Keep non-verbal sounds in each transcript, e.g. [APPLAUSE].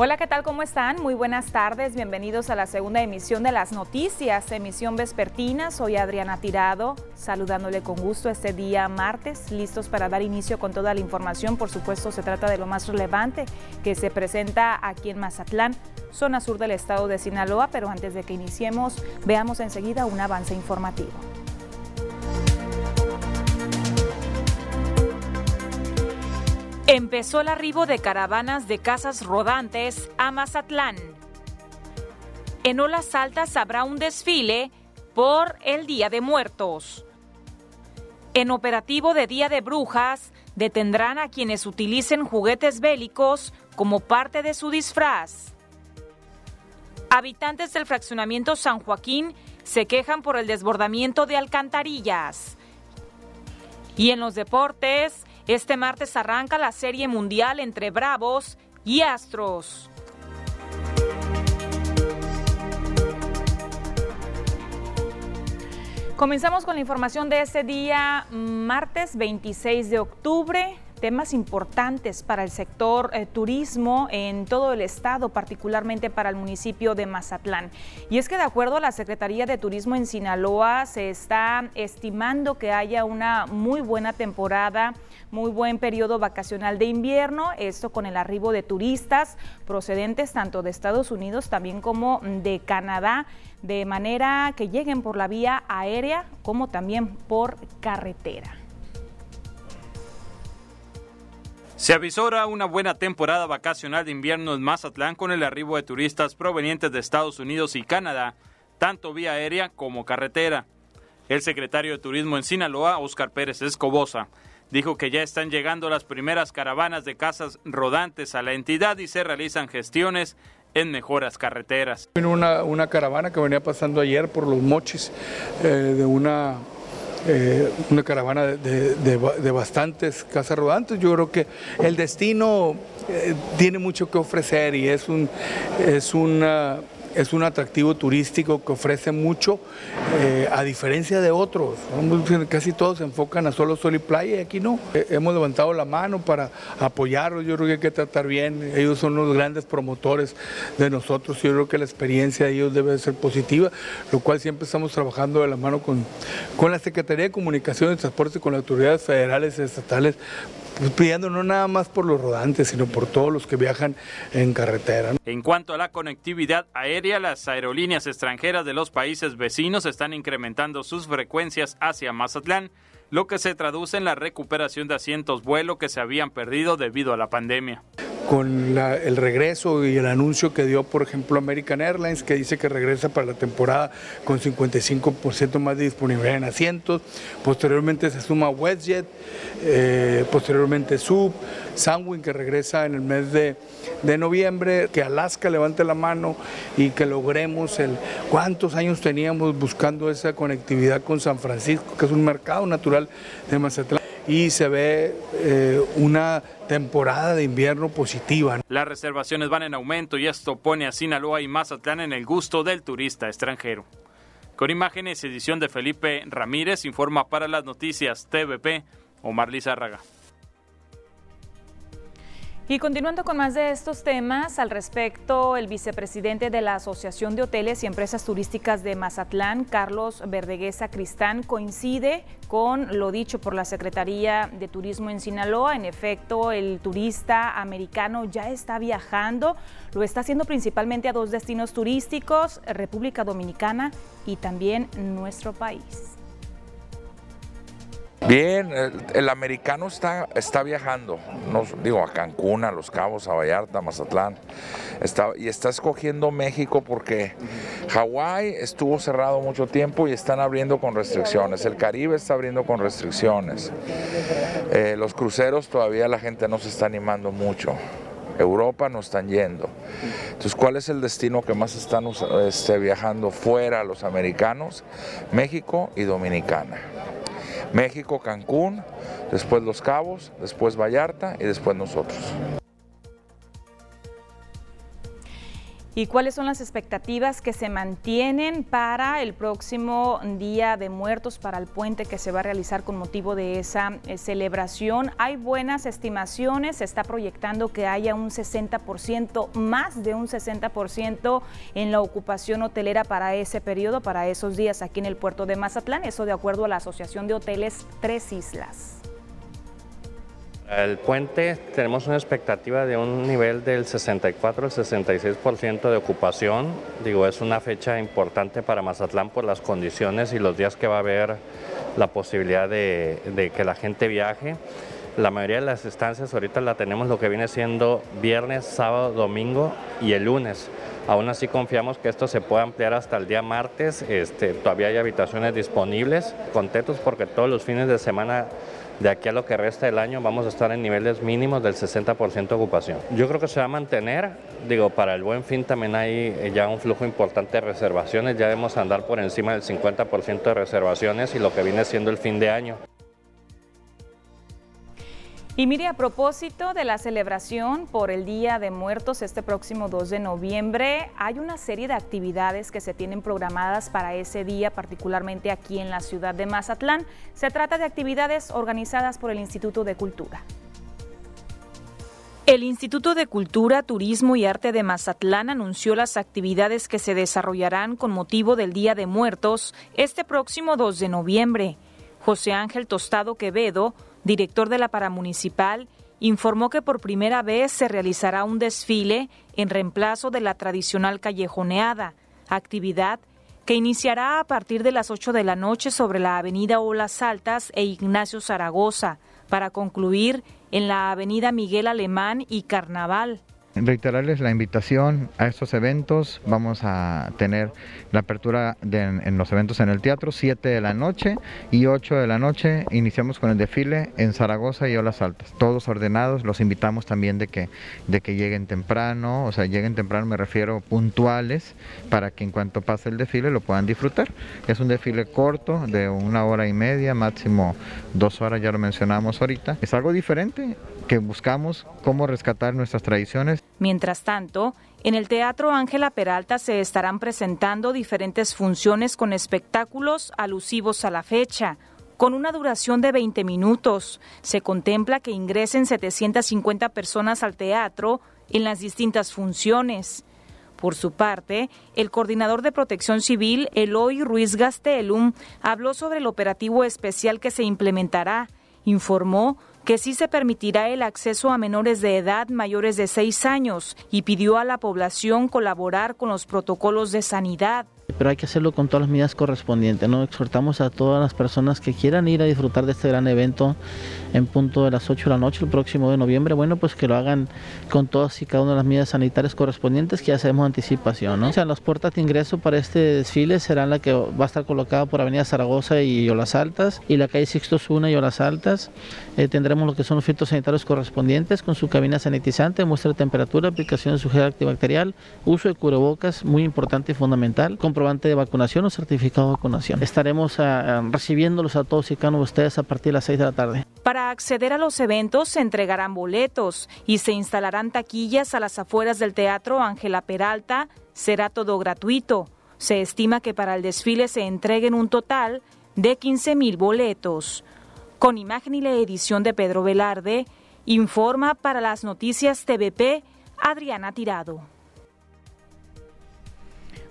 Hola, ¿qué tal? ¿Cómo están? Muy buenas tardes. Bienvenidos a la segunda emisión de las noticias, emisión vespertina. Soy Adriana Tirado, saludándole con gusto este día martes, listos para dar inicio con toda la información. Por supuesto, se trata de lo más relevante que se presenta aquí en Mazatlán, zona sur del estado de Sinaloa. Pero antes de que iniciemos, veamos enseguida un avance informativo. Empezó el arribo de caravanas de casas rodantes a Mazatlán. En Olas Altas habrá un desfile por el Día de Muertos. En operativo de Día de Brujas, detendrán a quienes utilicen juguetes bélicos como parte de su disfraz. Habitantes del fraccionamiento San Joaquín se quejan por el desbordamiento de alcantarillas. Y en los deportes, este martes arranca la Serie Mundial entre Bravos y Astros. Comenzamos con la información de este día, martes 26 de octubre temas importantes para el sector eh, turismo en todo el estado, particularmente para el municipio de Mazatlán. Y es que de acuerdo a la Secretaría de Turismo en Sinaloa, se está estimando que haya una muy buena temporada muy buen periodo vacacional de invierno, esto con el arribo de turistas procedentes tanto de Estados Unidos también como de Canadá, de manera que lleguen por la vía aérea como también por carretera. Se avisora una buena temporada vacacional de invierno en Mazatlán con el arribo de turistas provenientes de Estados Unidos y Canadá, tanto vía aérea como carretera. El secretario de Turismo en Sinaloa, Oscar Pérez Escobosa, dijo que ya están llegando las primeras caravanas de casas rodantes a la entidad y se realizan gestiones en mejoras carreteras. Una, una caravana que venía pasando ayer por los mochis eh, de una eh, una caravana de, bastantes casas rodantes. Yo creo que el destino eh, tiene mucho que ofrecer y es un, es una es un atractivo turístico que ofrece mucho, eh, a diferencia de otros. Casi todos se enfocan a solo sol y playa y aquí no. Eh, hemos levantado la mano para apoyarlos, yo creo que hay que tratar bien. Ellos son los grandes promotores de nosotros, yo creo que la experiencia de ellos debe ser positiva, lo cual siempre estamos trabajando de la mano con, con la Secretaría de Comunicaciones y Transporte, con las autoridades federales y estatales pidiendo no nada más por los rodantes, sino por todos los que viajan en carretera. En cuanto a la conectividad aérea, las aerolíneas extranjeras de los países vecinos están incrementando sus frecuencias hacia Mazatlán, lo que se traduce en la recuperación de asientos vuelo que se habían perdido debido a la pandemia con el regreso y el anuncio que dio, por ejemplo, American Airlines, que dice que regresa para la temporada con 55% más de disponibilidad en asientos. Posteriormente se suma WestJet, eh, posteriormente Sub, Sunwing, que regresa en el mes de, de, noviembre, que Alaska levante la mano y que logremos el... ¿Cuántos años teníamos buscando esa conectividad con San Francisco, que es un mercado natural de Mazatlán? y se ve eh, una temporada de invierno positiva. Las reservaciones van en aumento y esto pone a Sinaloa y Mazatlán en el gusto del turista extranjero. Con imágenes edición de Felipe Ramírez, informa para las noticias TVP Omar Lizárraga. Y continuando con más de estos temas, al respecto, el vicepresidente de la Asociación de Hoteles y Empresas Turísticas de Mazatlán, Carlos Verdeguesa Cristán, coincide con lo dicho por la Secretaría de Turismo en Sinaloa. En efecto, el turista americano ya está viajando, lo está haciendo principalmente a dos destinos turísticos, República Dominicana y también nuestro país. Bien, el, americano está, está viajando, no, digo, a Cancún, a Los Cabos, a Vallarta, a Mazatlán, está, y está escogiendo México porque Hawái estuvo cerrado mucho tiempo y están abriendo con restricciones, el Caribe está abriendo con restricciones, eh, los cruceros todavía la gente no se está animando mucho. Europa no están yendo. Entonces, ¿cuál es el destino que más están este, viajando fuera los americanos? México y Dominicana. México, Cancún, después Los Cabos, después Vallarta y después nosotros. ¿Y cuáles son las expectativas que se mantienen para el próximo Día de Muertos, para el puente que se va a realizar con motivo de esa eh, celebración? Hay buenas estimaciones, se está proyectando que haya un 60%, más de un 60% en la ocupación hotelera para ese periodo, para esos días aquí en el puerto de Mazatlán, eso de acuerdo a la Asociación de Hoteles Tres Islas. El puente tenemos una expectativa de un nivel del 64 al 66% de ocupación. Digo, es una fecha importante para Mazatlán por las condiciones y los días que va a haber la posibilidad de, que la gente viaje. La mayoría de las estancias ahorita la tenemos lo que viene siendo viernes, sábado, domingo y el lunes. Aún así confiamos que esto se pueda ampliar hasta el día martes. Este, todavía hay habitaciones disponibles. Contentos porque todos los fines de semana de aquí a lo que resta del año vamos a estar en niveles mínimos del 60% de ocupación. Yo creo que se va a mantener, digo, para el buen fin también hay eh, ya un flujo importante de reservaciones, ya debemos andar por encima del 50% de reservaciones y lo que viene siendo el fin de año. Y mire, a propósito de la celebración por el Día de Muertos este próximo 2 de noviembre, hay una serie de actividades que se tienen programadas para ese día, particularmente aquí en la ciudad de Mazatlán. Se trata de actividades organizadas por el Instituto de Cultura. El Instituto de Cultura, Turismo y Arte de Mazatlán anunció las actividades que se desarrollarán con motivo del Día de Muertos este próximo 2 de noviembre. José Ángel Tostado Quevedo, director de la Paramunicipal, informó que por primera vez se realizará un desfile en reemplazo de la tradicional callejoneada, actividad que iniciará a partir de las 8 de la noche sobre la avenida Olas Altas e Ignacio Zaragoza, para concluir en la avenida Miguel Alemán y Carnaval reiterarles la invitación a estos eventos. Vamos a tener la apertura en los eventos en el teatro, 7 de la noche y 8 de la noche. Iniciamos con el desfile en Zaragoza y Olas Altas. Todos ordenados, los invitamos también de que, de que lleguen temprano, o sea, lleguen temprano me refiero puntuales, para que en cuanto pase el desfile lo puedan disfrutar. Es un desfile corto, de una hora y media, máximo dos horas, ya lo mencionamos ahorita. Es algo diferente que buscamos cómo rescatar nuestras tradiciones. Mientras tanto, en el Teatro Ángela Peralta se estarán presentando diferentes funciones con espectáculos alusivos a la fecha. Con una duración de 20 minutos, se contempla que ingresen 750 personas al teatro en las distintas funciones. Por su parte, el coordinador de protección civil, Eloy Ruiz Gastelum, habló sobre el operativo especial que se implementará. Informó que sí se permitirá el acceso a menores de edad mayores de seis años y pidió a la población colaborar con los protocolos de sanidad pero hay que hacerlo con todas las medidas correspondientes. ¿no? Exhortamos a todas las personas que quieran ir a disfrutar de este gran evento en punto de las 8 de la noche el próximo de noviembre, bueno, pues que lo hagan con todas y cada una de las medidas sanitarias correspondientes que ya hacemos anticipación. O sea, las puertas de ingreso para este desfile serán la que va a estar colocada por Avenida Zaragoza y Olas Altas y la calle Sixto Zuna y Olas Altas. Eh, tendremos lo que son los filtros sanitarios correspondientes con su cabina sanitizante, muestra de temperatura, aplicación de su gel antibacterial, uso de cubrebocas, muy importante y fundamental, comprobante de vacunación o certificado de vacunación. Estaremos ah, ah, recibiéndolos a todos y cada uno de ustedes a partir de las 6 de la tarde. Para acceder a los eventos se entregarán boletos y se instalarán taquillas a las afueras del Teatro Ángela Peralta. Será todo gratuito. Se estima que para el desfile se entreguen un total de 15 mil boletos. Con imagen y la edición de Pedro Velarde, informa para las noticias TVP Adriana Tirado.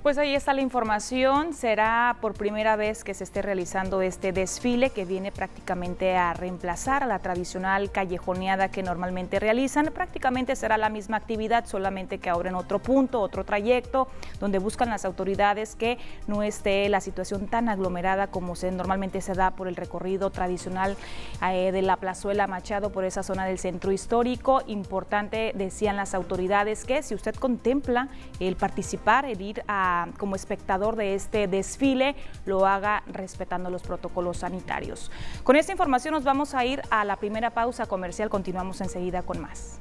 Pues ahí está la información. Será por primera vez que se esté realizando este desfile que viene prácticamente a reemplazar a la tradicional callejoneada que normalmente realizan. Prácticamente será la misma actividad, solamente que ahora en otro punto, otro trayecto, donde buscan las autoridades que no esté la situación tan aglomerada como se normalmente se da por el recorrido tradicional eh, de la plazuela Machado por esa zona del centro histórico. Importante, decían las autoridades, que si usted contempla el participar, el ir a como espectador de este desfile lo haga respetando los protocolos sanitarios. Con esta información nos vamos a ir a la primera pausa comercial. Continuamos enseguida con más.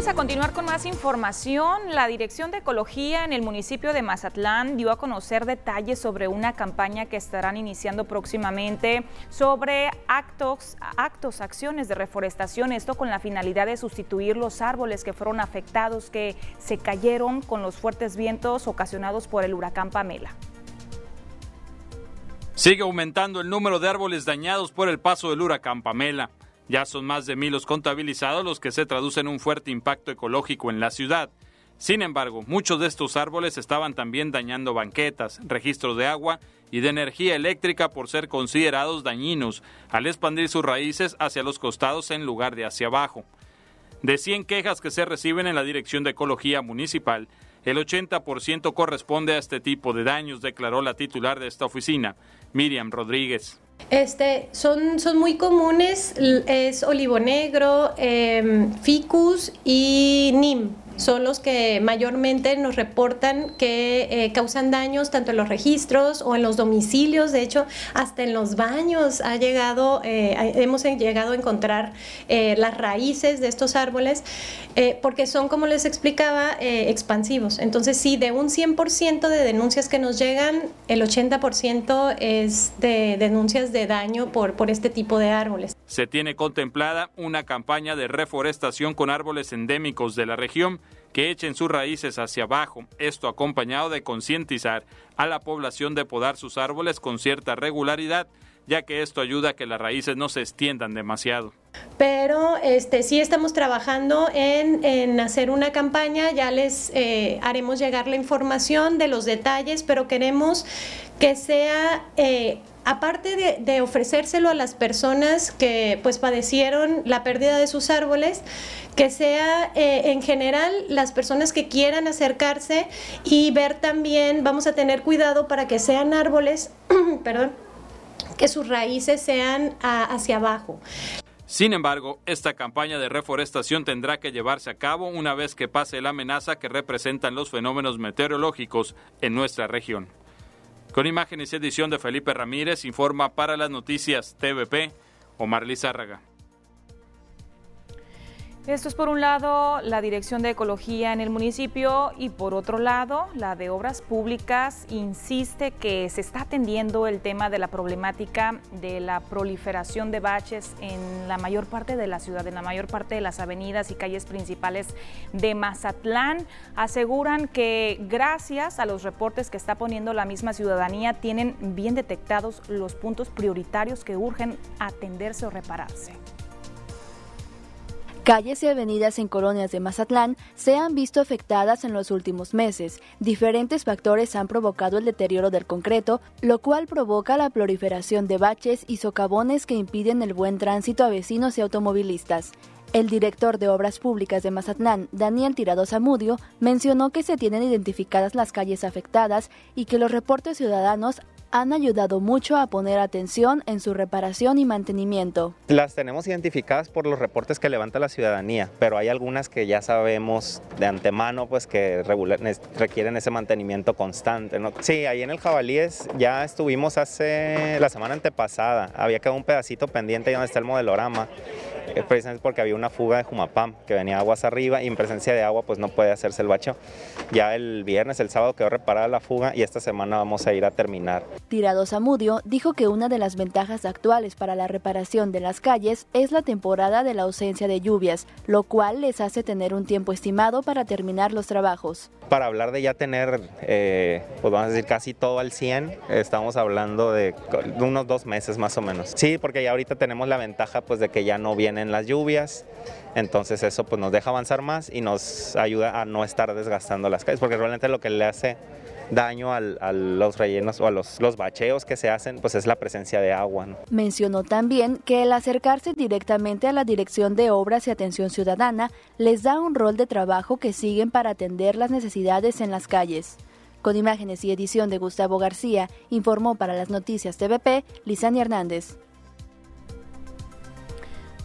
Vamos a continuar con más información, la Dirección de Ecología en el municipio de Mazatlán dio a conocer detalles sobre una campaña que estarán iniciando próximamente sobre actos, actos, acciones de reforestación, esto con la finalidad de sustituir los árboles que fueron afectados, que se cayeron con los fuertes vientos ocasionados por el huracán Pamela. Sigue aumentando el número de árboles dañados por el paso del huracán Pamela. Ya son más de mil los contabilizados, los que se traducen en un fuerte impacto ecológico en la ciudad. Sin embargo, muchos de estos árboles estaban también dañando banquetas, registros de agua y de energía eléctrica por ser considerados dañinos al expandir sus raíces hacia los costados en lugar de hacia abajo. De 100 quejas que se reciben en la Dirección de Ecología Municipal, el 80% corresponde a este tipo de daños, declaró la titular de esta oficina, Miriam Rodríguez. Este, son, son muy comunes, es olivo negro, em, ficus y nim son los que mayormente nos reportan que eh, causan daños tanto en los registros o en los domicilios, de hecho hasta en los baños ha llegado, eh, hemos llegado a encontrar eh, las raíces de estos árboles porque son, como les explicaba, expansivos. Entonces sí, de un 100% de denuncias que nos llegan, el 80% es de denuncias de daño por, por este tipo de árboles. Se tiene contemplada una campaña de reforestación con árboles endémicos de la región que echen sus raíces hacia abajo, esto acompañado de concientizar a la población de podar sus árboles con cierta regularidad, ya que esto ayuda a que las raíces no se extiendan demasiado. Pero este, sí estamos trabajando en, hacer una campaña, ya les eh, haremos llegar la información de los detalles, pero queremos que sea eh, aparte de, ofrecérselo a las personas que pues padecieron la pérdida de sus árboles, que sea eh, en general las personas que quieran acercarse y ver también, vamos a tener cuidado para que sean árboles, [CLEARS THROAT] perdón, que sus raíces sean hacia abajo. Sin embargo, esta campaña de reforestación tendrá que llevarse a cabo una vez que pase la amenaza que representan los fenómenos meteorológicos en nuestra región. Con imágenes y edición de Felipe Ramírez, informa para las noticias TVP Omar Lizárraga. Esto es por un lado la Dirección de Ecología en el municipio y por otro lado la de Obras Públicas insiste que se está atendiendo el tema de la problemática de la proliferación de baches en la mayor parte de la ciudad, en la mayor parte de las avenidas y calles principales de Mazatlán. Aseguran que gracias a los reportes que está poniendo la misma ciudadanía tienen bien detectados los puntos prioritarios que urgen atenderse o repararse. Calles y avenidas en colonias de Mazatlán se han visto afectadas en los últimos meses. Diferentes factores han provocado el deterioro del concreto, lo cual provoca la proliferación de baches y socavones que impiden el buen tránsito a vecinos y automovilistas. El director de Obras Públicas de Mazatlán, Daniel Tirado Zamudio, mencionó que se tienen identificadas las calles afectadas y que los reportes ciudadanos han ayudado mucho a poner atención en su reparación y mantenimiento. Las tenemos identificadas por los reportes que levanta la ciudadanía, pero hay algunas que ya sabemos de antemano pues que requieren ese mantenimiento constante. Sí, ahí en el Jabalíes ya estuvimos hace la semana antepasada, había quedado un pedacito pendiente ahí donde está el modelorama eh, precisamente porque había una fuga de Jumapam que venía aguas arriba y en presencia de agua pues no puede hacerse el bacho. Ya el viernes, el sábado quedó reparada la fuga y esta semana vamos a ir a terminar. Tirado Zamudio dijo que una de las ventajas actuales para la reparación de las calles es la temporada de la ausencia de lluvias, lo cual les hace tener un tiempo estimado para terminar los trabajos. Para hablar de ya tener, eh, pues vamos a decir casi todo al 100, estamos hablando de unos dos meses más o menos. Sí, porque ya ahorita tenemos la ventaja pues de que ya no viene en las lluvias, entonces eso pues nos deja avanzar más y nos ayuda a no estar desgastando las calles, porque realmente lo que le hace daño a los rellenos o a los, bacheos que se hacen, pues es la presencia de agua. Mencionó también que el acercarse directamente a la Dirección de Obras y Atención Ciudadana les da un rol de trabajo que siguen para atender las necesidades en las calles. Con imágenes y edición de Gustavo García, informó para las noticias TVP Lisani Hernández.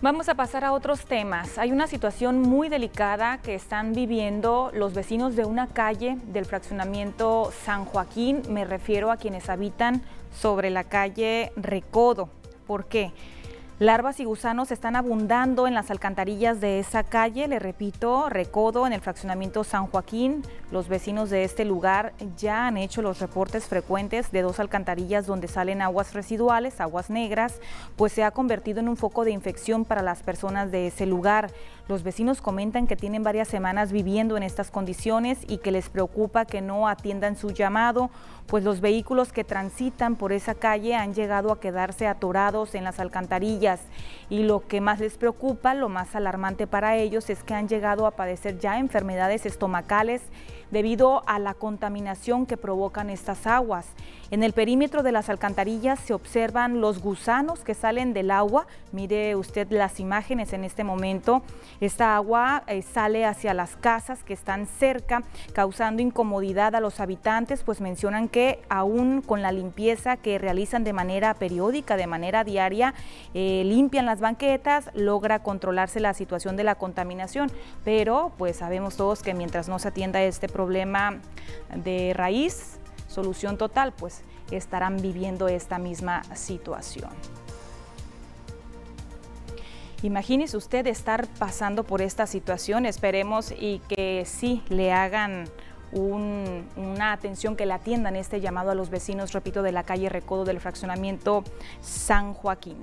Vamos a pasar a otros temas. Hay una situación muy delicada que están viviendo los vecinos de una calle del fraccionamiento San Joaquín. Me refiero a quienes habitan sobre la calle Recodo. ¿Por qué? Larvas y gusanos están abundando en las alcantarillas de esa calle, le repito, Recodo, en el fraccionamiento San Joaquín. Los vecinos de este lugar ya han hecho los reportes frecuentes de dos alcantarillas donde salen aguas residuales, aguas negras, pues se ha convertido en un foco de infección para las personas de ese lugar. Los vecinos comentan que tienen varias semanas viviendo en estas condiciones y que les preocupa que no atiendan su llamado, pues los vehículos que transitan por esa calle han llegado a quedarse atorados en las alcantarillas. Y lo que más les preocupa, lo más alarmante para ellos, es que han llegado a padecer ya enfermedades estomacales debido a la contaminación que provocan estas aguas. En el perímetro de las alcantarillas se observan los gusanos que salen del agua. Mire usted las imágenes en este momento. Esta agua eh, sale hacia las casas que están cerca, causando incomodidad a los habitantes, pues mencionan que aún con la limpieza que realizan de manera periódica, de manera diaria, eh, limpian las banquetas, logra controlarse la situación de la contaminación. Pero pues sabemos todos que mientras no se atienda este problema de raíz, solución total, pues estarán viviendo esta misma situación. Imagínese usted estar pasando por esta situación, esperemos y que sí le hagan una atención, que le atiendan este llamado a los vecinos, repito, de la calle Recodo del fraccionamiento San Joaquín.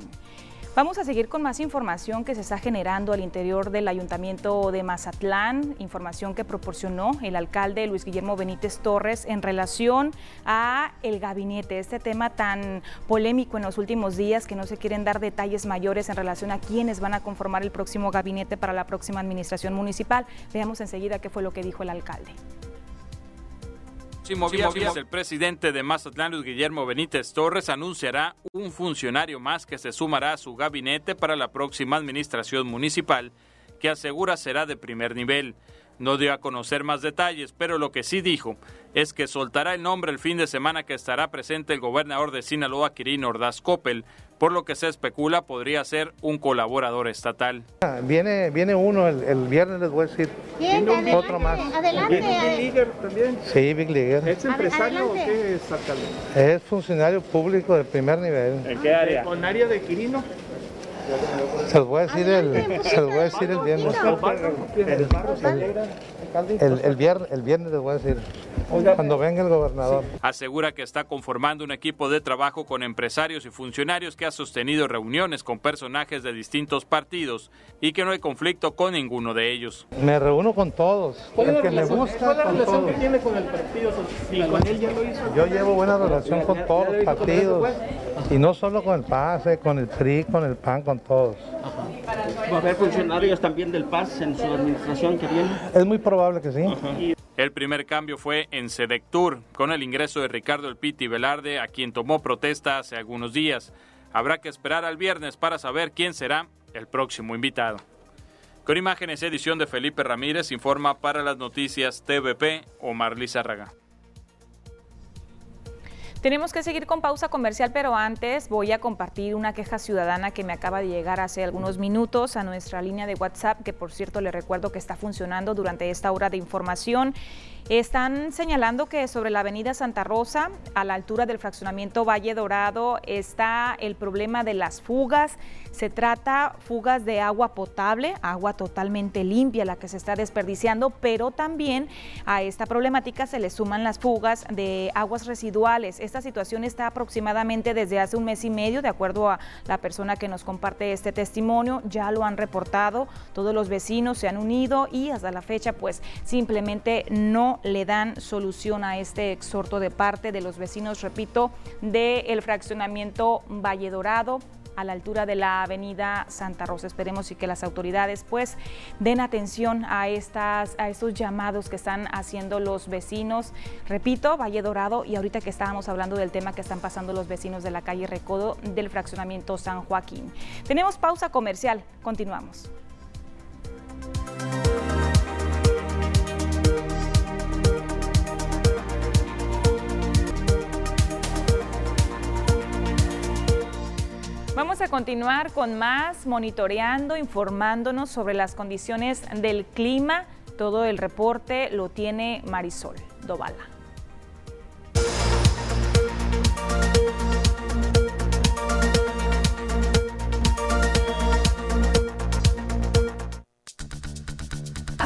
Vamos a seguir con más información que se está generando al interior del Ayuntamiento de Mazatlán, información que proporcionó el alcalde Luis Guillermo Benítez Torres en relación a el gabinete, este tema tan polémico en los últimos días que no se quieren dar detalles mayores en relación a quiénes van a conformar el próximo gabinete para la próxima administración municipal. Veamos enseguida qué fue lo que dijo el alcalde el presidente de Mazatlán, Luis Guillermo Benítez Torres, anunciará un funcionario más que se sumará a su gabinete para la próxima administración municipal, que asegura será de primer nivel. No dio a conocer más detalles, pero lo que sí dijo es que soltará el nombre el fin de semana que estará presente el gobernador de Sinaloa, Quirino Ordaz Coppel, por lo que se especula podría ser un colaborador estatal. Viene, viene uno el, viernes, les voy a decir. Otro más. Adelante. ¿Big Leaguer también? Sí, Big Leaguer. ¿Es empresario o qué es alcalde? Es funcionario público de primer nivel. ¿En qué área? ¿Con área de Quirino? Se los voy a decir el, se los voy a decir el viernes. El, el, viernes, el viernes les voy a decir, cuando venga el gobernador. Asegura que está conformando un equipo de trabajo con empresarios y funcionarios que ha sostenido reuniones con personajes de distintos partidos y que no hay conflicto con ninguno de ellos. Me reúno con todos. ¿Cuál es la, relación, que tiene con el partido con él ya lo hizo? Yo llevo buena relación con todos los partidos. Y no solo con el PAS, eh, con el PRI, con el PAN, con todos. ¿Va a haber funcionarios también del PAS en su administración que viene? Es muy probable El primer cambio fue en Sedectur, con el ingreso de Ricardo El Piti Velarde, a quien tomó protesta hace algunos días. Habrá que esperar al viernes para saber quién será el próximo invitado. Con imágenes edición de Felipe Ramírez, informa para las noticias TVP Omar Lizárraga. Tenemos que seguir con pausa comercial, pero antes voy a compartir una queja ciudadana que me acaba de llegar hace algunos minutos a nuestra línea de WhatsApp, que por cierto le recuerdo que está funcionando durante esta hora de información. Están señalando que sobre la avenida Santa Rosa, a la altura del fraccionamiento Valle Dorado, está el problema de las fugas. Se trata fugas de agua potable, agua totalmente limpia la que se está desperdiciando, pero también a esta problemática se le suman las fugas de aguas residuales. Esta situación está aproximadamente desde hace un mes y medio, de acuerdo a la persona que nos comparte este testimonio. Ya lo han reportado, todos los vecinos se han unido y hasta la fecha pues simplemente no le dan solución a este exhorto de parte de los vecinos, repito, del fraccionamiento Valle Dorado a la altura de la avenida Santa Rosa. Esperemos y que las autoridades pues den atención a, estas, a estos llamados que están haciendo los vecinos. Repito, Valle Dorado y ahorita que estábamos hablando del tema que están pasando los vecinos de la calle Recodo del fraccionamiento San Joaquín. Tenemos pausa comercial, continuamos. vamos a continuar con más monitoreando, informándonos sobre las condiciones del clima. Todo el reporte lo tiene Marisol Dovala.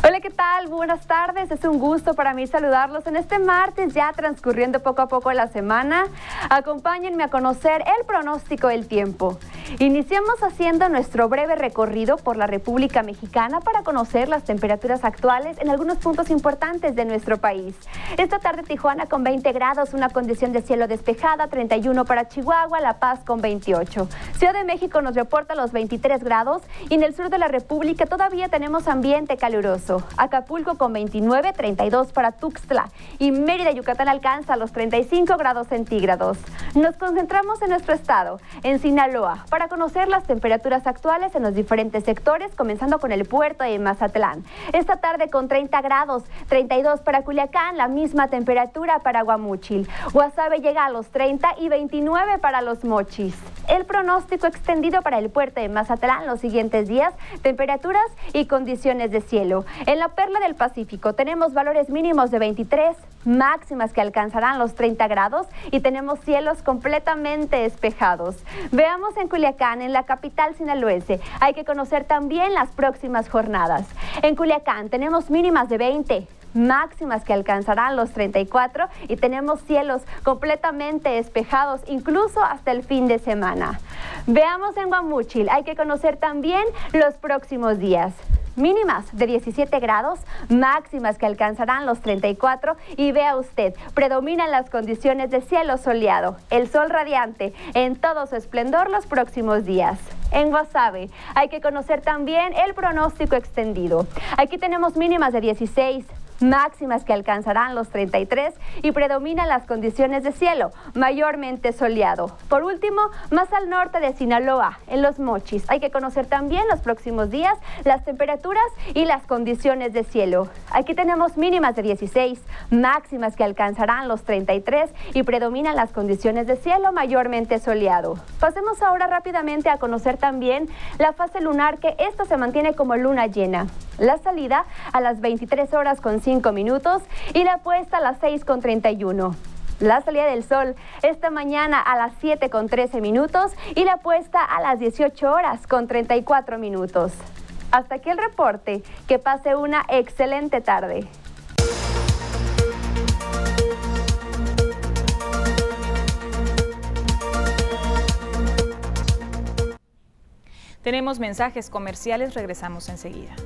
Hola, ¿qué tal? Buenas tardes. Es un gusto para mí saludarlos en este martes, ya transcurriendo poco a poco la semana. Acompáñenme a conocer el pronóstico del tiempo. Iniciamos haciendo nuestro breve recorrido por la República Mexicana para conocer las temperaturas actuales en algunos puntos importantes de nuestro país. Esta tarde Tijuana con 20 grados, una condición de cielo despejada, 31 para Chihuahua, La Paz con 28. Ciudad de México nos reporta los 23 grados y en el sur de la República todavía tenemos ambiente caluroso. Acapulco con 29, 32 para Tuxtla y Mérida, Yucatán alcanza los 35 grados centígrados. Nos concentramos en nuestro estado, en Sinaloa, para conocer las temperaturas actuales en los diferentes sectores, comenzando con el puerto de Mazatlán. Esta tarde con 30 grados, 32 para Culiacán, la misma temperatura para Guamúchil. Guasave llega a los 30 y 29 para los Mochis. El pronóstico extendido para el puerto de Mazatlán los siguientes días, temperaturas y condiciones de cielo. En la perla del Pacífico tenemos valores mínimos de 23, máximas que alcanzarán los 30 grados y tenemos cielos completamente despejados. Veamos en Culiacán, en la capital sinaloense, hay que conocer también las próximas jornadas. En Culiacán tenemos mínimas de 20, máximas que alcanzarán los 34 y tenemos cielos completamente despejados incluso hasta el fin de semana. Veamos en Guamúchil, hay que conocer también los próximos días mínimas de 17 grados, máximas que alcanzarán los 34 y vea usted, predominan las condiciones de cielo soleado, el sol radiante en todo su esplendor los próximos días. En Guasave hay que conocer también el pronóstico extendido. Aquí tenemos mínimas de 16, máximas que alcanzarán los 33 y predominan las condiciones de cielo, mayormente soleado. Por último, más al norte de Sinaloa, en los Mochis, hay que conocer también los próximos días las temperaturas y las condiciones de cielo. Aquí tenemos mínimas de 16, máximas que alcanzarán los 33 y predominan las condiciones de cielo, mayormente soleado. Pasemos ahora rápidamente a conocer también la fase lunar que esta se mantiene como luna llena. La salida a las 23 horas con 5 minutos y la puesta a las 6 con 31. La salida del sol esta mañana a las 7 con 13 minutos y la puesta a las 18 horas con 34 minutos. Hasta aquí el reporte. Que pase una excelente tarde. Tenemos mensajes comerciales, regresamos enseguida.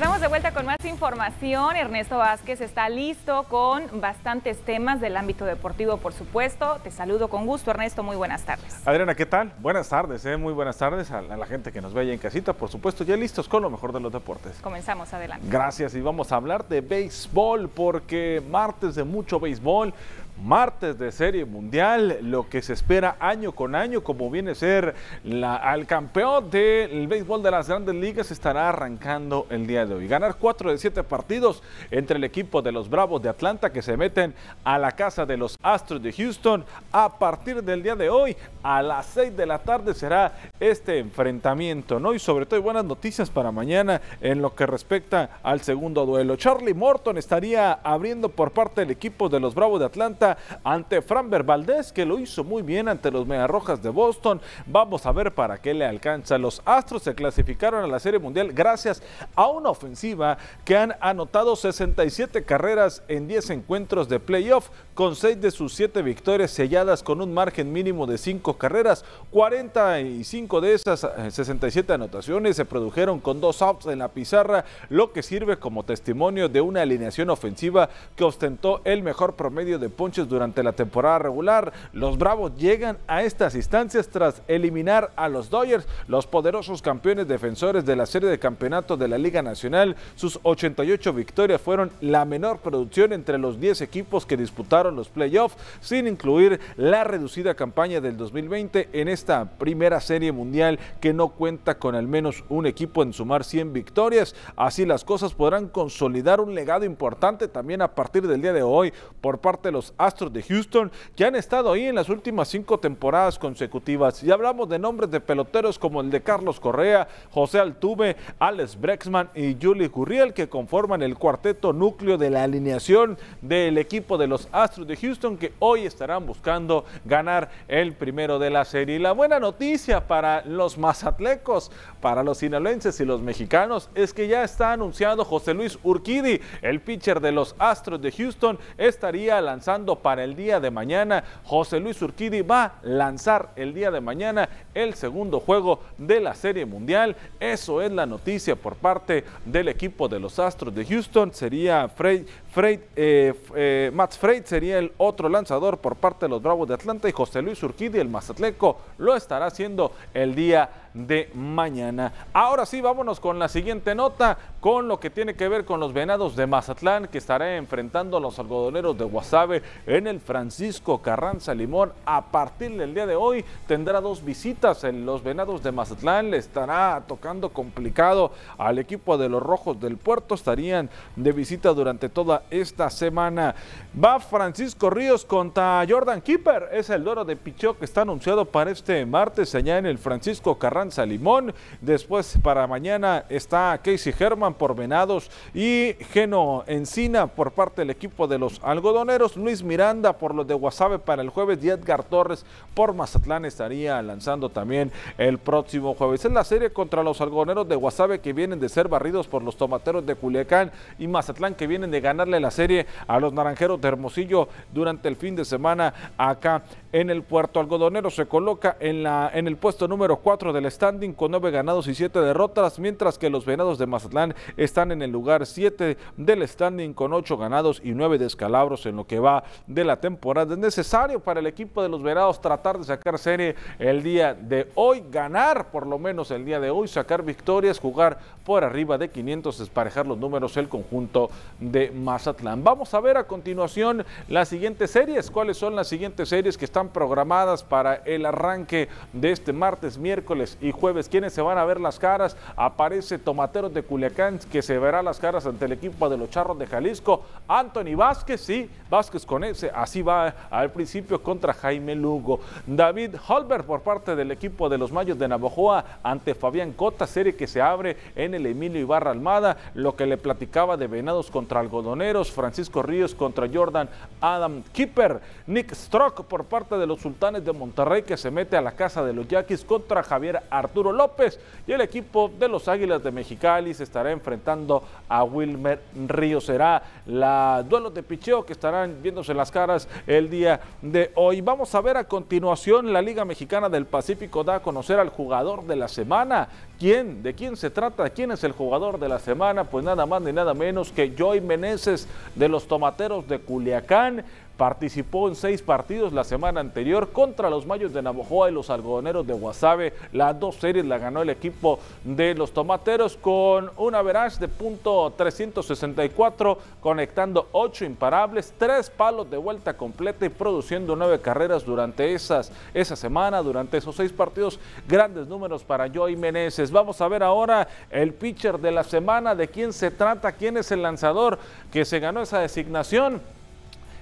Estamos de vuelta con más información. Ernesto Vázquez está listo con bastantes temas del ámbito deportivo, por supuesto. Te saludo con gusto, Ernesto. Muy buenas tardes. Adriana, ¿qué tal? Buenas tardes, ¿eh? muy buenas tardes a la gente que nos ve allá en casita. Por supuesto, ya listos con lo mejor de los deportes. Comenzamos adelante. Gracias y vamos a hablar de béisbol porque martes de mucho béisbol martes de Serie Mundial, lo que se espera año con año, como viene a ser la, al campeón del béisbol de las grandes ligas, estará arrancando el día de hoy. Ganar cuatro de siete partidos entre el equipo de los Bravos de Atlanta que se meten a la casa de los Astros de Houston a partir del día de hoy. A las seis de la tarde será este enfrentamiento, ¿no? Y sobre todo buenas noticias para mañana en lo que respecta al segundo duelo. Charlie Morton estaría abriendo por parte del equipo de los Bravos de Atlanta ante Framber Valdez, que lo hizo muy bien ante los Rojas de Boston. Vamos a ver para qué le alcanza. Los Astros se clasificaron a la Serie Mundial gracias a una ofensiva que han anotado 67 carreras en 10 encuentros de playoff, con 6 de sus 7 victorias selladas con un margen mínimo de 5 carreras. 45 de esas 67 eh, anotaciones se produjeron con dos outs en la pizarra, lo que sirve como testimonio de una alineación ofensiva que ostentó el mejor promedio de ponches durante la temporada regular. Los Bravos llegan a estas instancias tras eliminar a los Dodgers, los poderosos campeones defensores de la serie de campeonato de la Liga Nacional. Sus 88 victorias fueron la menor producción entre los 10 equipos que disputaron los playoffs, sin incluir la reducida campaña del 2020 en esta primera serie mundial que no cuenta con al menos un equipo en sumar 100 victorias. Así las cosas podrán consolidar un legado importante también a partir del día de hoy por parte de los Astros de Houston, que han estado ahí en las últimas cinco temporadas consecutivas. Y hablamos de nombres de peloteros como el de Carlos Correa, José Altuve, Alex Brexman y Julie Gurriel, que conforman el cuarteto núcleo de la alineación del equipo de los Astros de Houston, que hoy estarán buscando ganar el primero de la serie. Y la buena noticia para los mazatlecos, para los sinaloenses y los mexicanos, es que ya está anunciado José Luis Urquidi, el pitcher de los Astros de Houston, estaría lanzando para el día de mañana. José Luis Urquidi va a lanzar el día de mañana el segundo juego de la Serie Mundial. Eso es la noticia por parte del equipo de los Astros de Houston. Sería Frey, Frey, eh, eh, Frey sería el otro lanzador por parte de los Bravos de Atlanta y José Luis Urquidi, el Mazatleco, lo estará haciendo el día de mañana. Ahora sí, vámonos con la siguiente nota, con lo que tiene que ver con los venados de Mazatlán, que estará enfrentando a los algodoneros de Guasave en el Francisco Carranza Limón. A partir del día de hoy tendrá dos visitas en los venados de Mazatlán. Le estará tocando complicado al equipo de los Rojos del Puerto. Estarían de visita durante toda esta semana. Va Francisco Ríos contra Jordan Keeper. Es el duelo de picheo que está anunciado para este martes allá en el Francisco Carranza Limón. Después para mañana está Casey Herman por Venados y Geno Encina por parte del equipo de los algodoneros. Luis Miranda por los de Guasave para el jueves y Torres por Mazatlán estaría lanzando también el próximo jueves. Es la serie contra los algodoneros de Guasave que vienen de ser barridos por los tomateros de Culiacán y Mazatlán que vienen de ganarle la serie a los naranjeros de Hermosillo durante el fin de semana acá en el puerto algodonero. Se coloca en, la, en el puesto número 4 del standing con 9 ganados y 7 derrotas, mientras que los venados de Mazatlán están en el lugar 7 del standing con 8 ganados y 9 descalabros en lo que va de la temporada. Es necesario para el equipo de los venados tratar de sacar serie el día de hoy, ganar por lo menos el día de hoy, sacar victorias, jugar por arriba de 500, desparejar los números el conjunto de Mazatlán. Vamos a ver a continuación las siguientes series. ¿Cuáles son las siguientes series que están programadas para el arranque de este martes, miércoles y jueves? ¿Quiénes se van a ver las caras? Aparece Tomateros de Culiacán que se verá las caras ante el equipo de los Charros de Jalisco. Anthony Vázquez, sí, Vázquez con ese, así va al principio contra Jaime Lugo. David Holberg por parte del equipo de los Mayos de Navajoa ante Fabián Cota, serie que se abre en el Emilio Ibarra Almada, lo que le platicaba de Venados contra Algodoneros, Francisco Ríos contra Jordan Adam Kipper, Nick Strock por parte de los Sultanes de Monterrey que se mete a la casa de los Yaquis contra Javier Arturo López y el equipo de los Águilas de Mexicali se estará enfrentando a Wilmer Ríos. Será la duelo de picheo que estarán viéndose las caras el día de hoy. Vamos a ver a continuación la Liga Mexicana del Pacífico da a conocer al jugador de la semana. ¿Quién? ¿De quién se trata? ¿Quién es el jugador de la semana? Pues nada más ni nada menos que Joy Meneses de los Tomateros de Culiacán. Participó en seis partidos la semana anterior contra los Mayos de Navojoa y los Algodoneros de Guasave. Las dos series la ganó el equipo de los Tomateros con un average de punto 364, conectando ocho imparables, tres palos de vuelta completa y produciendo nueve carreras durante esas, esa semana, durante esos seis partidos. Grandes números para Joey Meneses. Vamos a ver ahora el pitcher de la semana, de quién se trata, quién es el lanzador que se ganó esa designación.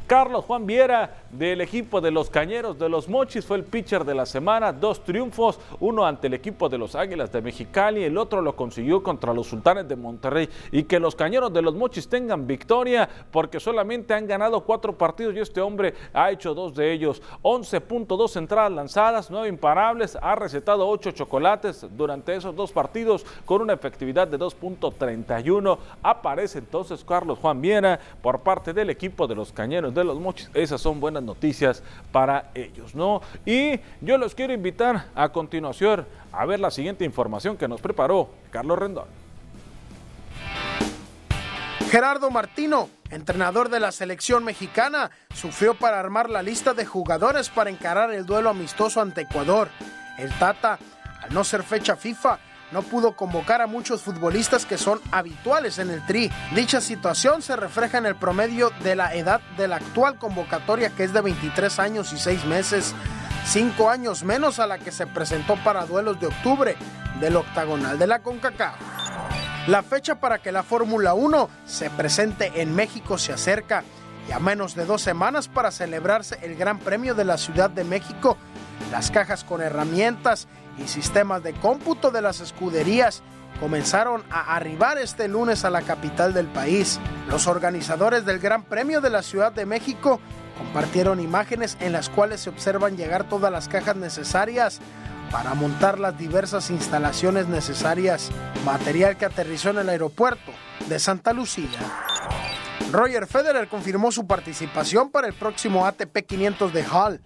Carlos Juan Viera del equipo de los Cañeros de los Mochis fue el pitcher de la semana, dos triunfos, uno ante el equipo de los Águilas de Mexicali, el otro lo consiguió contra los Sultanes de Monterrey. Y que los Cañeros de los Mochis tengan victoria porque solamente han ganado cuatro partidos y este hombre ha hecho dos de ellos, 11.2 entradas lanzadas, nueve imparables, ha recetado ocho chocolates durante esos dos partidos con una efectividad de 2.31. Aparece entonces Carlos Juan Viera por parte del equipo de los Cañeros de los Mochis. Esas son buenas noticias para ellos, ¿no? Y yo los quiero invitar a continuación a ver la siguiente información que nos preparó Carlos Rendón. Gerardo Martino, entrenador de la selección mexicana, sufrió para armar la lista de jugadores para encarar el duelo amistoso ante Ecuador. El Tata, al no ser fecha FIFA, no pudo convocar a muchos futbolistas que son habituales en el Tri. Dicha situación se refleja en el promedio de la edad de la actual convocatoria que es de 23 años y 6 meses, 5 años menos a la que se presentó para duelos de octubre del octagonal de la CONCACAF. La fecha para que la Fórmula 1 se presente en México se acerca y a menos de dos semanas para celebrarse el Gran Premio de la Ciudad de México, las cajas con herramientas y sistemas de cómputo de las escuderías comenzaron a arribar este lunes a la capital del país. Los organizadores del Gran Premio de la Ciudad de México compartieron imágenes en las cuales se observan llegar todas las cajas necesarias para montar las diversas instalaciones necesarias, material que aterrizó en el aeropuerto de Santa Lucía. Roger Federer confirmó su participación para el próximo ATP 500 de Hall.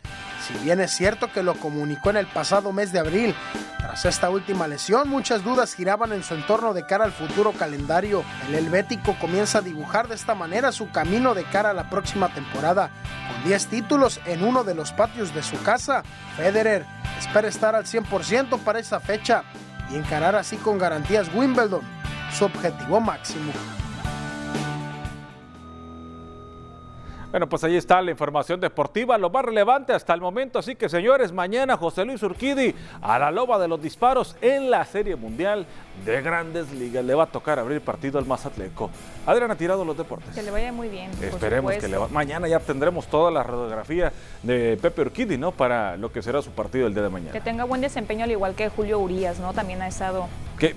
Si bien es cierto que lo comunicó en el pasado mes de abril, tras esta última lesión muchas dudas giraban en su entorno de cara al futuro calendario. El helvético comienza a dibujar de esta manera su camino de cara a la próxima temporada, con 10 títulos en uno de los patios de su casa. Federer espera estar al 100% para esa fecha y encarar así con garantías Wimbledon, su objetivo máximo. Bueno, pues ahí está la información deportiva, lo más relevante hasta el momento. Así que, señores, mañana José Luis Urquidi a la loba de los disparos en la Serie Mundial de Grandes Ligas. Le va a tocar abrir partido al Mazatleco. Adriana Tirado, los deportes. Que le vaya muy bien. Esperemos que le vaya. Mañana ya tendremos toda la radiografía de Pepe Urquidi, ¿no? Para lo que será su partido el día de mañana. Que tenga buen desempeño, al igual que Julio Urias, ¿no? También ha estado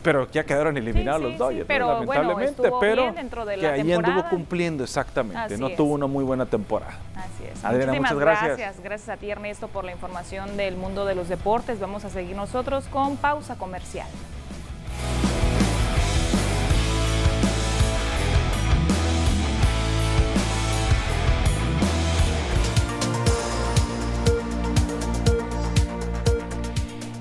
pero ya quedaron eliminados los Dodgers, pero, lamentablemente, pero dentro de que ahí anduvo cumpliendo exactamente, no tuvo una muy buena temporada. Así es. Adriana, muchas gracias. gracias. Gracias a ti Ernesto por la información del mundo de los deportes. Vamos a seguir nosotros con pausa comercial.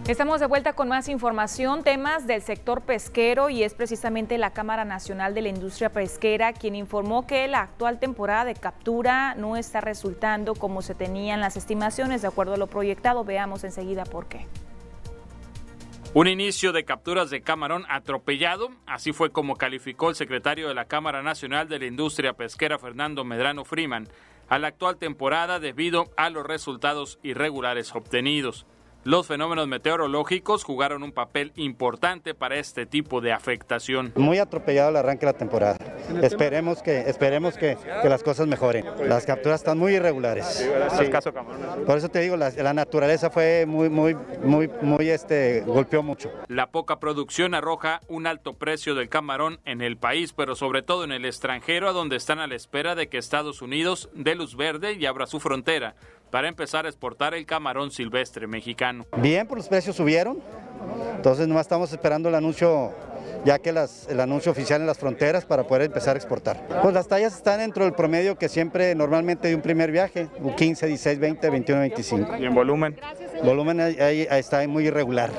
Estamos de vuelta con más información, temas del sector pesquero y es precisamente la Cámara Nacional de la Industria Pesquera quien informó que la actual temporada de captura no está resultando como se tenían las estimaciones de acuerdo a lo proyectado. Veamos enseguida por qué. Un inicio de capturas de camarón atropellado, así fue como calificó el secretario de la Cámara Nacional de la Industria Pesquera, Fernando Medrano Freeman, a la actual temporada debido a los resultados irregulares obtenidos. Los fenómenos meteorológicos jugaron un papel importante para este tipo de afectación. Muy atropellado el arranque de la temporada. Esperemos que, esperemos que, las cosas mejoren. Las capturas están muy irregulares. Por eso te digo, la, naturaleza fue muy, muy, muy, muy, este, golpeó mucho. La poca producción arroja un alto precio del camarón en el país, pero sobre todo en el extranjero, a donde están a la espera de que Estados Unidos dé luz verde y abra su frontera para empezar a exportar el camarón silvestre mexicano. Bien, pues los precios subieron, entonces nomás estamos esperando el anuncio ya que las, el anuncio oficial en las fronteras para poder empezar a exportar. Pues las tallas están dentro del promedio que siempre normalmente de un primer viaje, 15, 16, 20, 21, 25. ¿Y en volumen? Volumen ahí, está muy irregular.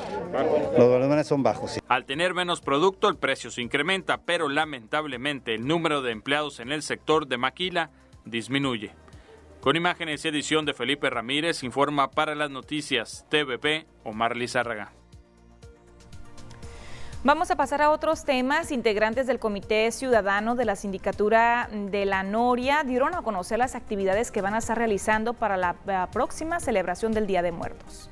Los volúmenes son bajos. Al tener menos producto, el precio se incrementa, pero lamentablemente el número de empleados en el sector de maquila disminuye. Con imágenes y edición de Felipe Ramírez, informa para las noticias TVP Omar Lizárraga. Vamos a pasar a otros temas. Integrantes del Comité Ciudadano de la Sindicatura de la Noria dieron a conocer las actividades que van a estar realizando para la próxima celebración del Día de Muertos.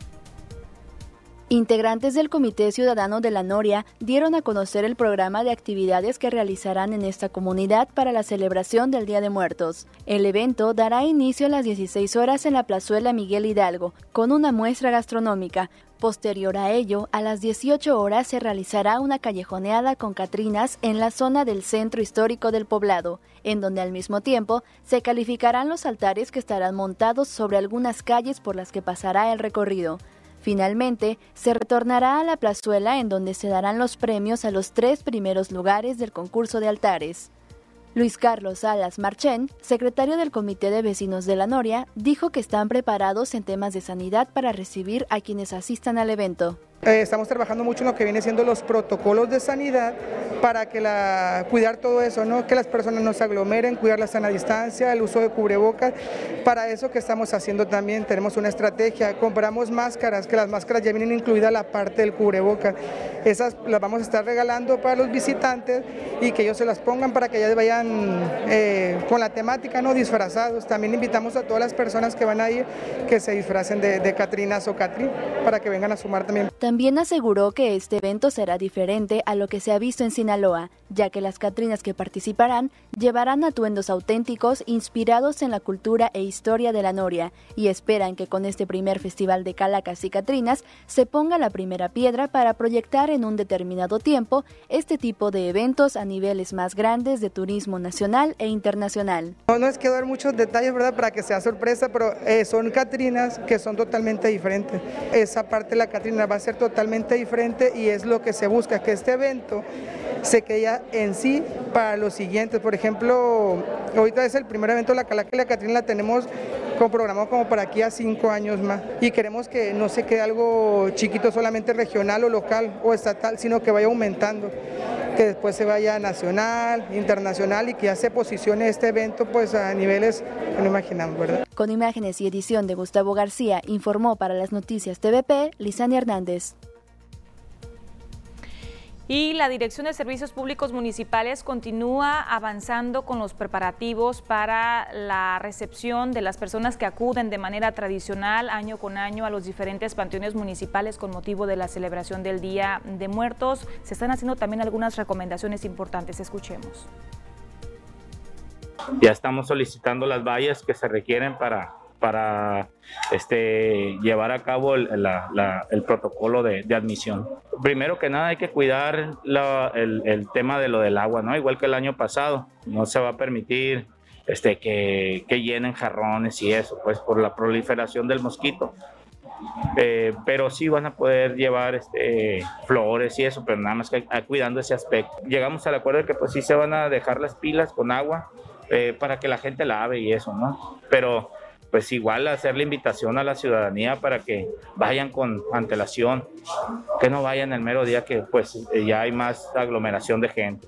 Integrantes del Comité Ciudadano de la Noria dieron a conocer el programa de actividades que realizarán en esta comunidad para la celebración del Día de Muertos. El evento dará inicio a las 16 horas en la plazuela Miguel Hidalgo, con una muestra gastronómica. Posterior a ello, a las 18 horas se realizará una callejoneada con Catrinas en la zona del centro histórico del poblado, en donde al mismo tiempo se calificarán los altares que estarán montados sobre algunas calles por las que pasará el recorrido. Finalmente, se retornará a la plazuela en donde se darán los premios a los tres primeros lugares del concurso de altares. Luis Carlos Salas Marchén, secretario del Comité de Vecinos de la Noria, dijo que están preparados en temas de sanidad para recibir a quienes asistan al evento. Eh, estamos trabajando mucho en lo que viene siendo los protocolos de sanidad para que cuidar todo eso, ¿no? que las personas no se aglomeren, cuidar la sana distancia, el uso de cubrebocas. Para eso que estamos haciendo también tenemos una estrategia, compramos máscaras, que las máscaras ya vienen incluidas la parte del cubreboca. Esas las vamos a estar regalando para los visitantes y que ellos se las pongan para que ellas vayan eh, con la temática, no disfrazados. También invitamos a todas las personas que van a ir que se disfracen de, de Catrinas o Catrín para que vengan a sumar también. También aseguró que este evento será diferente a lo que se ha visto en Sinaloa ya que las Catrinas que participarán llevarán atuendos auténticos inspirados en la cultura e historia de la Noria y esperan que con este primer festival de Calacas y Catrinas se ponga la primera piedra para proyectar en un determinado tiempo este tipo de eventos a niveles más grandes de turismo nacional e internacional. No, es que dar muchos detalles, ¿verdad? Para que sea sorpresa, pero eh, son Catrinas que son totalmente diferentes. Esa parte de la Catrina va a ser totalmente diferente y es lo que se busca, que este evento se quede en sí para los siguientes. Por ejemplo, ahorita es el primer evento la Calaca y la Catrina la tenemos con programado como para aquí a cinco años más. Y queremos que no se quede algo chiquito, solamente regional o local o estatal, sino que vaya aumentando, que después se vaya nacional, internacional y que ya se posicione este evento pues a niveles que no imaginamos, ¿verdad? Con imágenes y edición de Gustavo García, informó para las noticias TVP, Lisania Hernández. Y la Dirección de Servicios Públicos Municipales continúa avanzando con los preparativos para la recepción de las personas que acuden de manera tradicional año con año a los diferentes panteones municipales con motivo de la celebración del Día de Muertos. Se están haciendo también algunas recomendaciones importantes. Escuchemos. Ya estamos solicitando las vallas que se requieren para para este, llevar a cabo el, protocolo de, admisión. Primero que nada hay que cuidar el, tema de lo del agua, ¿no? Igual que el año pasado, no se va a permitir este, que, llenen jarrones y eso, pues por la proliferación del mosquito. Eh, pero sí van a poder llevar este, flores y eso, pero nada más que cuidando ese aspecto. Llegamos al acuerdo de que pues sí se van a dejar las pilas con agua eh, para que la gente lave y eso, ¿no? Pero pues igual hacer la invitación a la ciudadanía para que vayan con antelación, que no vayan el mero día que pues ya hay más aglomeración de gente.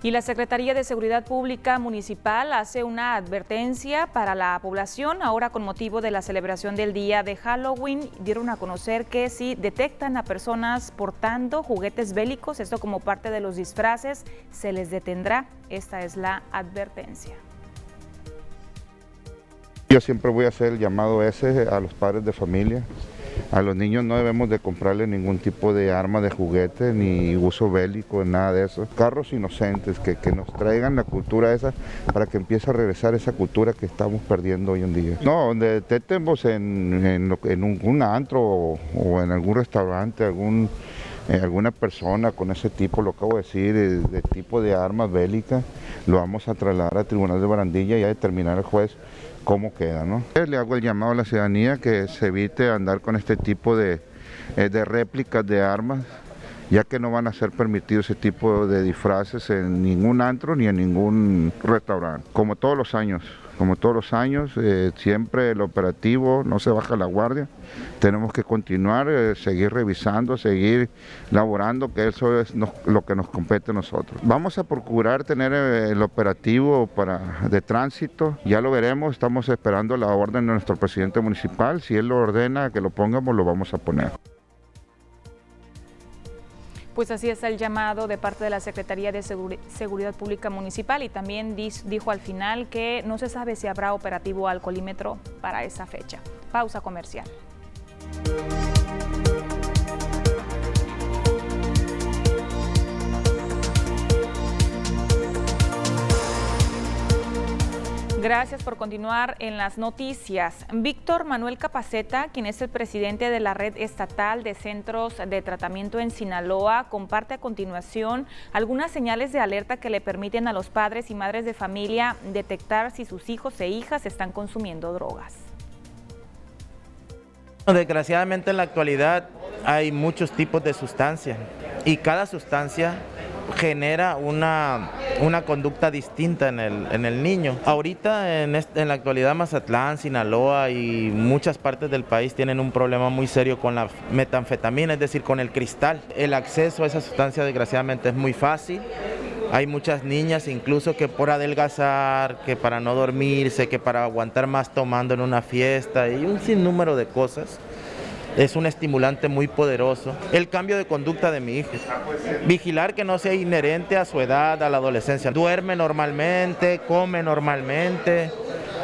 Y la Secretaría de Seguridad Pública Municipal hace una advertencia para la población. Ahora con motivo de la celebración del día de Halloween, dieron a conocer que si detectan a personas portando juguetes bélicos, esto como parte de los disfraces, se les detendrá. Esta es la advertencia. Yo siempre voy a hacer el llamado ese a los padres de familia a los niños no debemos de comprarle ningún tipo de arma de juguete ni uso bélico, nada de eso. Carros inocentes que, nos traigan la cultura esa para que empiece a regresar esa cultura que estamos perdiendo hoy en día. No, donde detectemos en, en, un, antro o, en algún restaurante, algún eh, alguna persona con ese tipo, lo acabo de decir, de, de, tipo de armas bélicas, lo vamos a trasladar al Tribunal de Barandilla y a determinar el juez cómo queda. ¿no? Le hago el llamado a la ciudadanía que se evite andar con este tipo de, eh, de réplicas de armas ya que no van a ser permitidos ese tipo de disfraces en ningún antro ni en ningún restaurante, como todos los años. Como todos los años, eh, siempre el operativo no se baja la guardia. Tenemos que continuar, eh, seguir revisando, seguir laborando, que eso es lo que nos compete a nosotros. Vamos a procurar tener eh, el operativo para, de tránsito, ya lo veremos, estamos esperando la orden de nuestro presidente municipal. Si él lo ordena que lo pongamos, lo vamos a poner. Pues así está el llamado de parte de la Secretaría de Seguridad Pública Municipal y también dijo al final que no se sabe si habrá operativo alcoholímetro para esa fecha. Pausa comercial. Gracias por continuar en las noticias. Víctor Manuel Capaceta, quien es el presidente de la Red Estatal de Centros de Tratamiento en Sinaloa, comparte a continuación algunas señales de alerta que le permiten a los padres y madres de familia detectar si sus hijos e hijas están consumiendo drogas. Desgraciadamente en la actualidad hay muchos tipos de sustancias y cada sustancia genera una, una conducta distinta en el, en el niño. Ahorita en, en la actualidad Mazatlán, Sinaloa y muchas partes del país tienen un problema muy serio con la metanfetamina, es decir, con el cristal. El acceso a esa sustancia desgraciadamente es muy fácil. Hay muchas niñas incluso que por adelgazar, que para no dormirse, que para aguantar más tomando en una fiesta y un sinnúmero de cosas es un estimulante muy poderoso. El cambio de conducta de mi hija. Vigilar que no sea inherente a su edad, a la adolescencia. Duerme normalmente, come normalmente.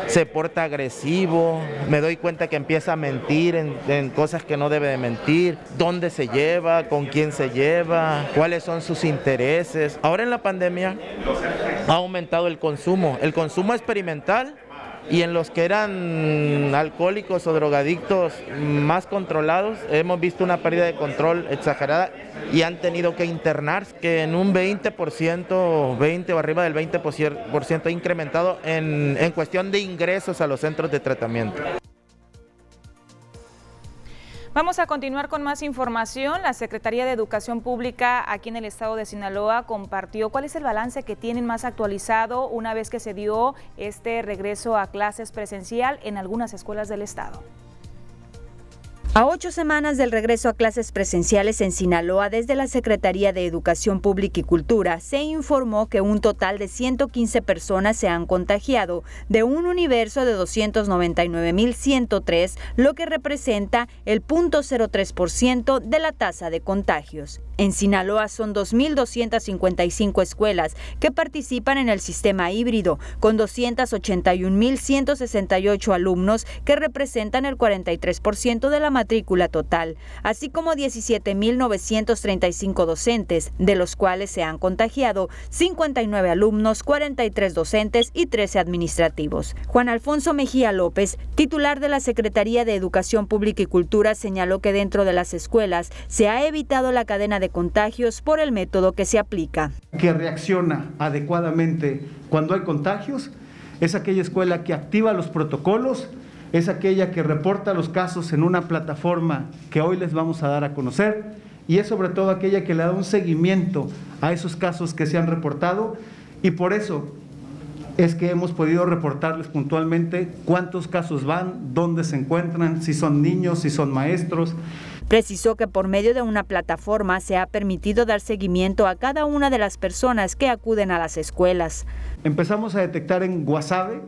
se porta agresivo, me doy cuenta que empieza a mentir en, en, cosas que no debe de mentir, dónde se lleva, con quién se lleva, cuáles son sus intereses. Ahora en la pandemia ha aumentado el consumo, el consumo experimental y en los que eran alcohólicos o drogadictos más controlados hemos visto una pérdida de control exagerada y han tenido que internarse, que en un 20%, 20 o arriba del 20% ha incrementado en, en cuestión de ingresos a los centros de tratamiento. Vamos a continuar con más información. La Secretaría de Educación Pública aquí en el estado de Sinaloa compartió cuál es el balance que tienen más actualizado una vez que se dio este regreso a clases presencial en algunas escuelas del estado. A ocho semanas del regreso a clases presenciales en Sinaloa desde la Secretaría de Educación Pública y Cultura, se informó que un total de 115 personas se han contagiado de un universo de 299.103, lo que representa el 0.03% de la tasa de contagios. En Sinaloa son 2.255 escuelas que participan en el sistema híbrido, con 281.168 alumnos que representan el 43% de la matrícula total, así como 17.935 docentes, de los cuales se han contagiado 59 alumnos, 43 docentes y 13 administrativos. Juan Alfonso Mejía López, titular de la Secretaría de Educación Pública y Cultura, señaló que dentro de las escuelas se ha evitado la cadena de contagios por el método que se aplica. Que reacciona adecuadamente cuando hay contagios es aquella escuela que activa los protocolos, es aquella que reporta los casos en una plataforma que hoy les vamos a dar a conocer y es sobre todo aquella que le da un seguimiento a esos casos que se han reportado y por eso es que hemos podido reportarles puntualmente cuántos casos van, dónde se encuentran, si son niños, si son maestros. Precisó que por medio de una plataforma se ha permitido dar seguimiento a cada una de las personas que acuden a las escuelas. Empezamos a detectar en Guasave,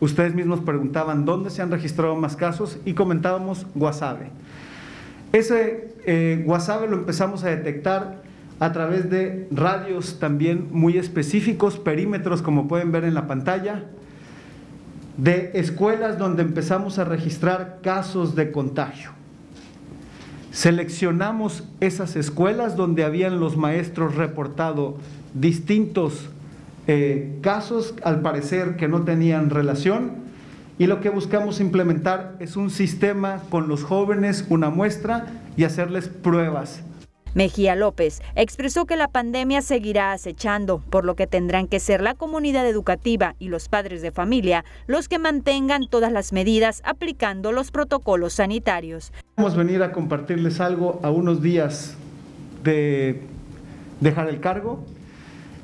ustedes mismos preguntaban dónde se han registrado más casos y comentábamos Guasave. Ese eh, Guasave lo empezamos a detectar a través de radios también muy específicos, perímetros como pueden ver en la pantalla, de escuelas donde empezamos a registrar casos de contagio. Seleccionamos esas escuelas donde habían los maestros reportado distintos eh, casos, al parecer que no tenían relación, y lo que buscamos implementar es un sistema con los jóvenes, una muestra y hacerles pruebas Mejía López expresó que la pandemia seguirá acechando, por lo que tendrán que ser la comunidad educativa y los padres de familia los que mantengan todas las medidas aplicando los protocolos sanitarios. Vamos a venir a compartirles algo a unos días de dejar el cargo.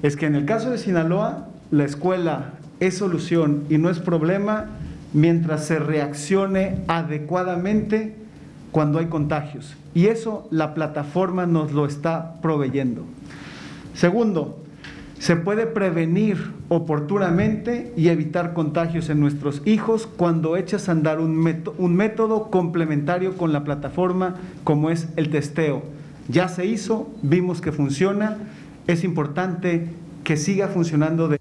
Es que en el caso de Sinaloa, la escuela es solución y no es problema mientras se reaccione adecuadamente cuando hay contagios. Y eso la plataforma nos lo está proveyendo. Segundo, se puede prevenir oportunamente y evitar contagios en nuestros hijos cuando echas a andar un, método, un método complementario con la plataforma como es el testeo. Ya se hizo, vimos que funciona, es importante que siga funcionando. De...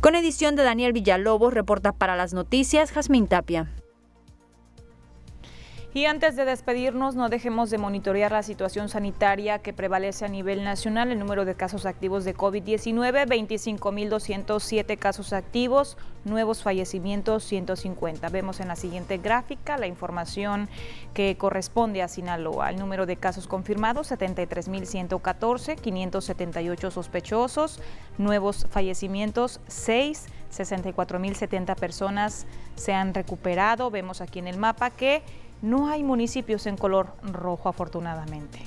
Con edición de Daniel Villalobos, reporta para las noticias Jazmín Tapia. Y antes de despedirnos, no dejemos de monitorear la situación sanitaria que prevalece a nivel nacional. El número de casos activos de COVID-19, 25.207 casos activos, nuevos fallecimientos 150. Vemos en la siguiente gráfica la información que corresponde a Sinaloa. El número de casos confirmados, 73.114, 578 sospechosos, nuevos fallecimientos 6. 64.070 personas se han recuperado. Vemos aquí en el mapa que no hay municipios en color rojo afortunadamente.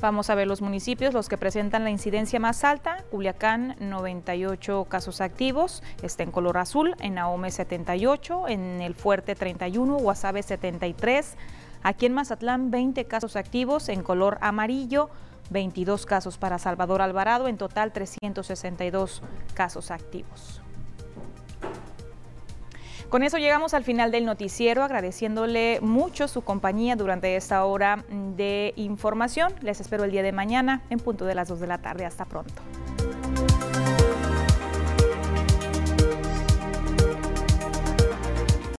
Vamos a ver los municipios, los que presentan la incidencia más alta. Culiacán, 98 casos activos, está en color azul. En Ahome, 78. En El Fuerte, 31. Guasave, 73. Aquí en Mazatlán, 20 casos activos, en color amarillo. 22 casos para Salvador Alvarado, en total 362 casos activos. Con eso llegamos al final del noticiero, agradeciéndole mucho su compañía durante esta hora de información. Les espero el día de mañana en punto de las 2 de la tarde. Hasta pronto.